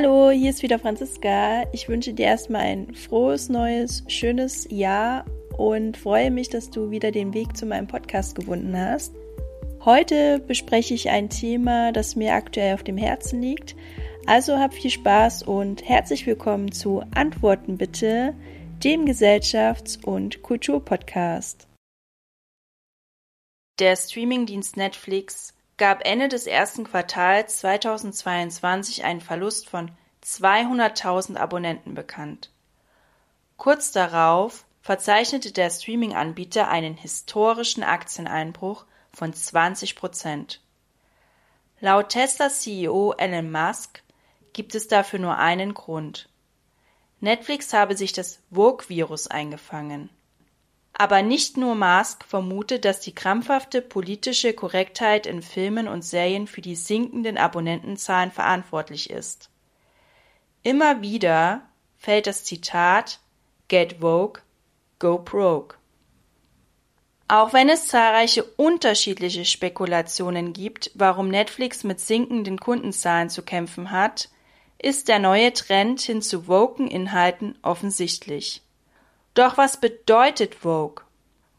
Hallo, hier ist wieder Franziska. Ich wünsche dir erstmal ein frohes, neues, schönes Jahr und freue mich, dass du wieder den Weg zu meinem Podcast gefunden hast. Heute bespreche ich ein Thema, das mir aktuell auf dem Herzen liegt. Also hab viel Spaß und herzlich willkommen zu Antworten bitte, dem Gesellschafts- und Kulturpodcast. Der Streamingdienst Netflix gab Ende des ersten Quartals 2022 einen Verlust von 200.000 Abonnenten bekannt. Kurz darauf verzeichnete der Streaming-Anbieter einen historischen Aktieneinbruch von 20 Prozent. Laut Tesla-CEO Elon Musk gibt es dafür nur einen Grund. Netflix habe sich das Vogue-Virus eingefangen. Aber nicht nur Musk vermutet, dass die krampfhafte politische Korrektheit in Filmen und Serien für die sinkenden Abonnentenzahlen verantwortlich ist. Immer wieder fällt das Zitat Get Vogue, Go Broke. Auch wenn es zahlreiche unterschiedliche Spekulationen gibt, warum Netflix mit sinkenden Kundenzahlen zu kämpfen hat, ist der neue Trend hin zu woken Inhalten offensichtlich. Doch was bedeutet Vogue?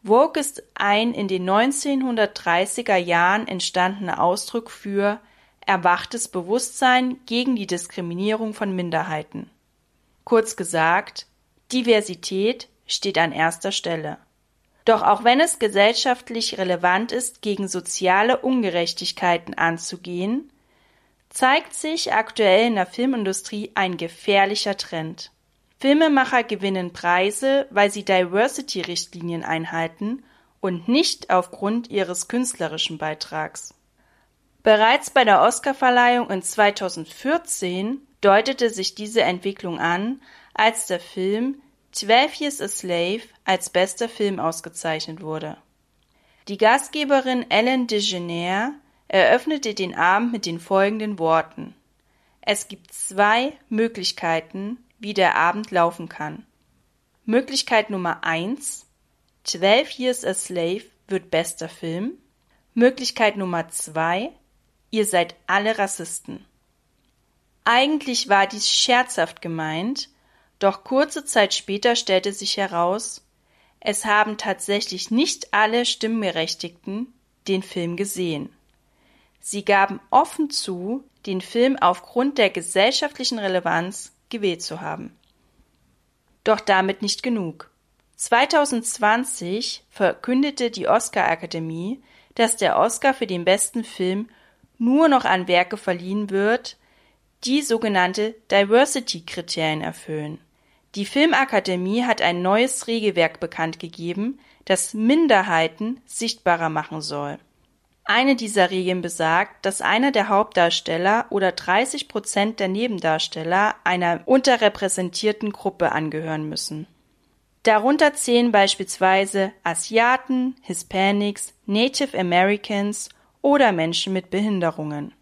Vogue ist ein in den 1930er Jahren entstandener Ausdruck für erwachtes Bewusstsein gegen die Diskriminierung von Minderheiten. Kurz gesagt, Diversität steht an erster Stelle. Doch auch wenn es gesellschaftlich relevant ist, gegen soziale Ungerechtigkeiten anzugehen, zeigt sich aktuell in der Filmindustrie ein gefährlicher Trend. Filmemacher gewinnen Preise, weil sie Diversity-Richtlinien einhalten und nicht aufgrund ihres künstlerischen Beitrags. Bereits bei der Oscarverleihung in 2014 deutete sich diese Entwicklung an, als der Film Twelve Years a Slave als bester Film ausgezeichnet wurde. Die Gastgeberin Ellen DeGeneres eröffnete den Abend mit den folgenden Worten Es gibt zwei Möglichkeiten, wie der Abend laufen kann. Möglichkeit Nummer eins: Twelve Years a Slave wird bester Film. Möglichkeit Nummer zwei: Ihr seid alle Rassisten. Eigentlich war dies scherzhaft gemeint, doch kurze Zeit später stellte sich heraus, es haben tatsächlich nicht alle Stimmberechtigten den Film gesehen. Sie gaben offen zu, den Film aufgrund der gesellschaftlichen Relevanz gewählt zu haben. Doch damit nicht genug. 2020 verkündete die Oscar-Akademie, dass der Oscar für den besten Film nur noch an Werke verliehen wird, die sogenannte Diversity-Kriterien erfüllen. Die Filmakademie hat ein neues Regelwerk bekannt gegeben, das Minderheiten sichtbarer machen soll. Eine dieser Regeln besagt, dass einer der Hauptdarsteller oder 30 Prozent der Nebendarsteller einer unterrepräsentierten Gruppe angehören müssen. Darunter zählen beispielsweise Asiaten, Hispanics, Native Americans oder Menschen mit Behinderungen.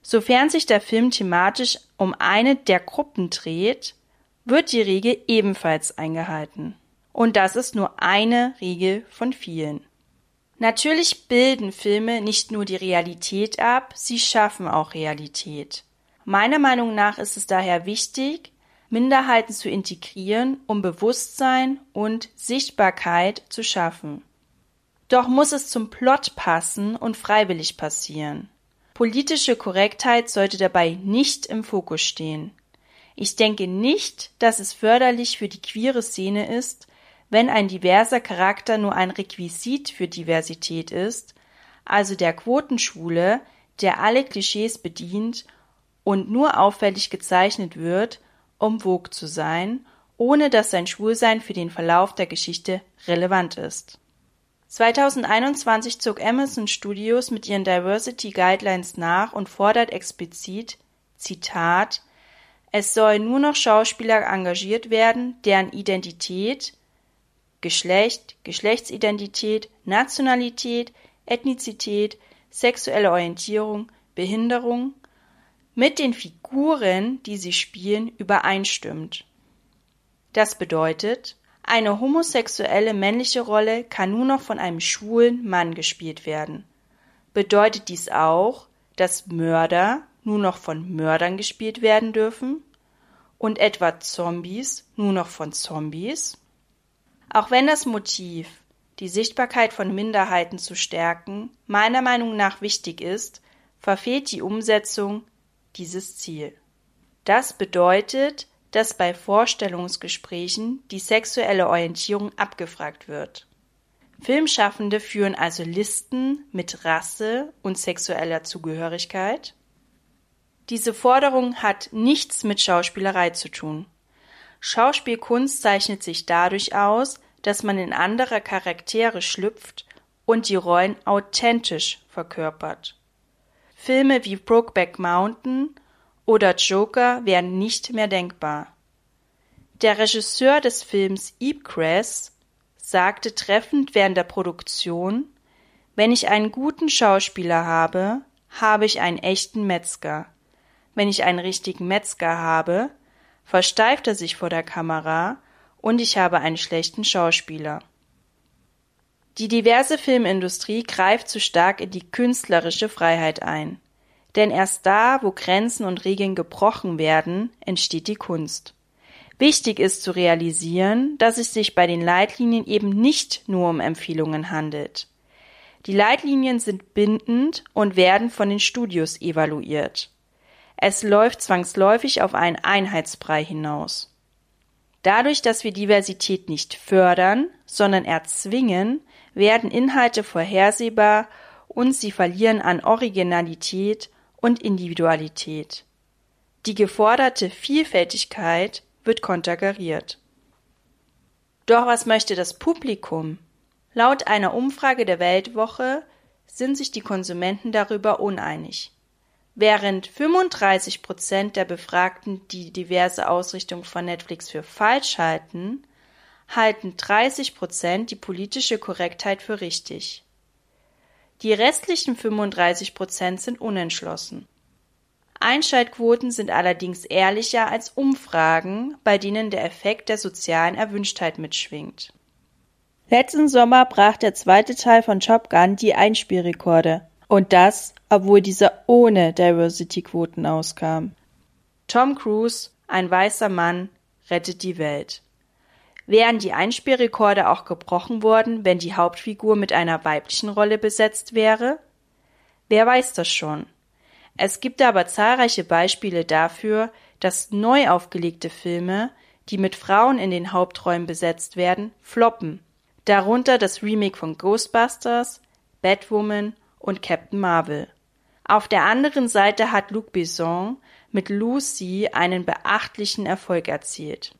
Sofern sich der Film thematisch um eine der Gruppen dreht, wird die Regel ebenfalls eingehalten. Und das ist nur eine Regel von vielen. Natürlich bilden Filme nicht nur die Realität ab, sie schaffen auch Realität. Meiner Meinung nach ist es daher wichtig, Minderheiten zu integrieren, um Bewusstsein und Sichtbarkeit zu schaffen. Doch muss es zum Plot passen und freiwillig passieren. Politische Korrektheit sollte dabei nicht im Fokus stehen. Ich denke nicht, dass es förderlich für die queere Szene ist, wenn ein diverser Charakter nur ein Requisit für Diversität ist, also der Quotenschwule, der alle Klischees bedient und nur auffällig gezeichnet wird, um Vogue zu sein, ohne dass sein Schwulsein für den Verlauf der Geschichte relevant ist. 2021 zog Amazon Studios mit ihren Diversity Guidelines nach und fordert explizit, Zitat, es sollen nur noch Schauspieler engagiert werden, deren Identität, Geschlecht, Geschlechtsidentität, Nationalität, Ethnizität, sexuelle Orientierung, Behinderung mit den Figuren, die sie spielen, übereinstimmt. Das bedeutet, eine homosexuelle männliche Rolle kann nur noch von einem schwulen Mann gespielt werden. Bedeutet dies auch, dass Mörder nur noch von Mördern gespielt werden dürfen? Und etwa Zombies nur noch von Zombies? Auch wenn das Motiv, die Sichtbarkeit von Minderheiten zu stärken, meiner Meinung nach wichtig ist, verfehlt die Umsetzung dieses Ziel. Das bedeutet, dass bei Vorstellungsgesprächen die sexuelle Orientierung abgefragt wird. Filmschaffende führen also Listen mit Rasse und sexueller Zugehörigkeit. Diese Forderung hat nichts mit Schauspielerei zu tun. Schauspielkunst zeichnet sich dadurch aus, dass man in andere Charaktere schlüpft und die Rollen authentisch verkörpert. Filme wie Brokeback Mountain oder Joker wären nicht mehr denkbar. Der Regisseur des Films Eepcress sagte treffend während der Produktion, wenn ich einen guten Schauspieler habe, habe ich einen echten Metzger. Wenn ich einen richtigen Metzger habe, versteift er sich vor der Kamera und ich habe einen schlechten Schauspieler. Die diverse Filmindustrie greift zu stark in die künstlerische Freiheit ein. Denn erst da, wo Grenzen und Regeln gebrochen werden, entsteht die Kunst. Wichtig ist zu realisieren, dass es sich bei den Leitlinien eben nicht nur um Empfehlungen handelt. Die Leitlinien sind bindend und werden von den Studios evaluiert. Es läuft zwangsläufig auf einen Einheitsbrei hinaus. Dadurch, dass wir Diversität nicht fördern, sondern erzwingen, werden Inhalte vorhersehbar und sie verlieren an Originalität und Individualität. Die geforderte Vielfältigkeit wird konterkariert. Doch was möchte das Publikum? Laut einer Umfrage der Weltwoche sind sich die Konsumenten darüber uneinig. Während 35 Prozent der Befragten die diverse Ausrichtung von Netflix für falsch halten, halten 30 Prozent die politische Korrektheit für richtig. Die restlichen 35 Prozent sind unentschlossen. Einschaltquoten sind allerdings ehrlicher als Umfragen, bei denen der Effekt der sozialen Erwünschtheit mitschwingt. Letzten Sommer brach der zweite Teil von Top Gun die Einspielrekorde. Und das, obwohl dieser ohne Diversity-Quoten auskam. Tom Cruise, ein weißer Mann, rettet die Welt. Wären die Einspielrekorde auch gebrochen worden, wenn die Hauptfigur mit einer weiblichen Rolle besetzt wäre? Wer weiß das schon? Es gibt aber zahlreiche Beispiele dafür, dass neu aufgelegte Filme, die mit Frauen in den Hauptrollen besetzt werden, floppen. Darunter das Remake von Ghostbusters, Batwoman und Captain Marvel. Auf der anderen Seite hat Luc Besson mit Lucy einen beachtlichen Erfolg erzielt.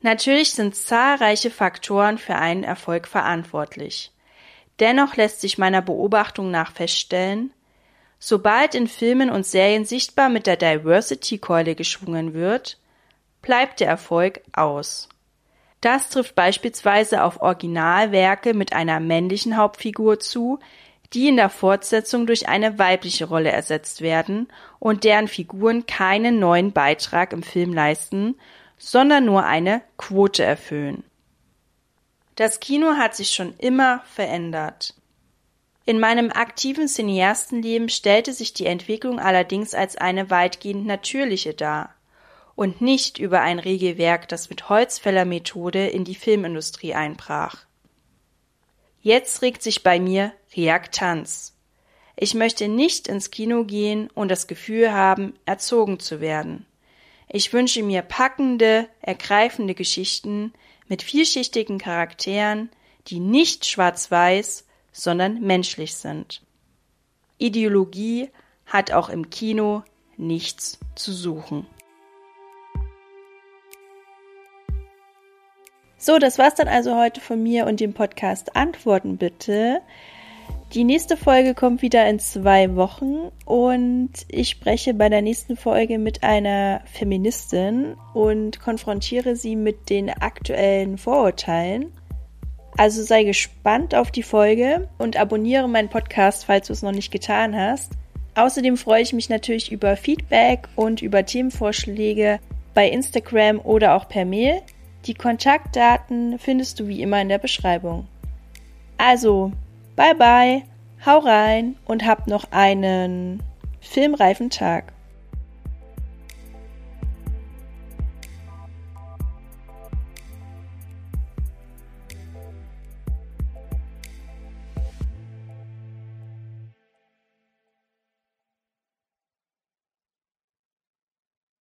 Natürlich sind zahlreiche Faktoren für einen Erfolg verantwortlich. Dennoch lässt sich meiner Beobachtung nach feststellen, Sobald in Filmen und Serien sichtbar mit der Diversity-Keule geschwungen wird, bleibt der Erfolg aus. Das trifft beispielsweise auf Originalwerke mit einer männlichen Hauptfigur zu, die in der Fortsetzung durch eine weibliche Rolle ersetzt werden und deren Figuren keinen neuen Beitrag im Film leisten, sondern nur eine Quote erfüllen. Das Kino hat sich schon immer verändert. In meinem aktiven Cineastenleben stellte sich die Entwicklung allerdings als eine weitgehend natürliche dar und nicht über ein Regelwerk, das mit Holzfällermethode in die Filmindustrie einbrach. Jetzt regt sich bei mir Reaktanz. Ich möchte nicht ins Kino gehen und das Gefühl haben, erzogen zu werden. Ich wünsche mir packende, ergreifende Geschichten mit vielschichtigen Charakteren, die nicht schwarz-weiß, sondern menschlich sind. Ideologie hat auch im Kino nichts zu suchen. So, das war's dann also heute von mir und dem Podcast Antworten bitte. Die nächste Folge kommt wieder in zwei Wochen und ich spreche bei der nächsten Folge mit einer Feministin und konfrontiere sie mit den aktuellen Vorurteilen also sei gespannt auf die Folge und abonniere meinen Podcast, falls du es noch nicht getan hast. Außerdem freue ich mich natürlich über Feedback und über Themenvorschläge bei Instagram oder auch per Mail. Die Kontaktdaten findest du wie immer in der Beschreibung. Also, bye bye, hau rein und hab noch einen filmreifen Tag.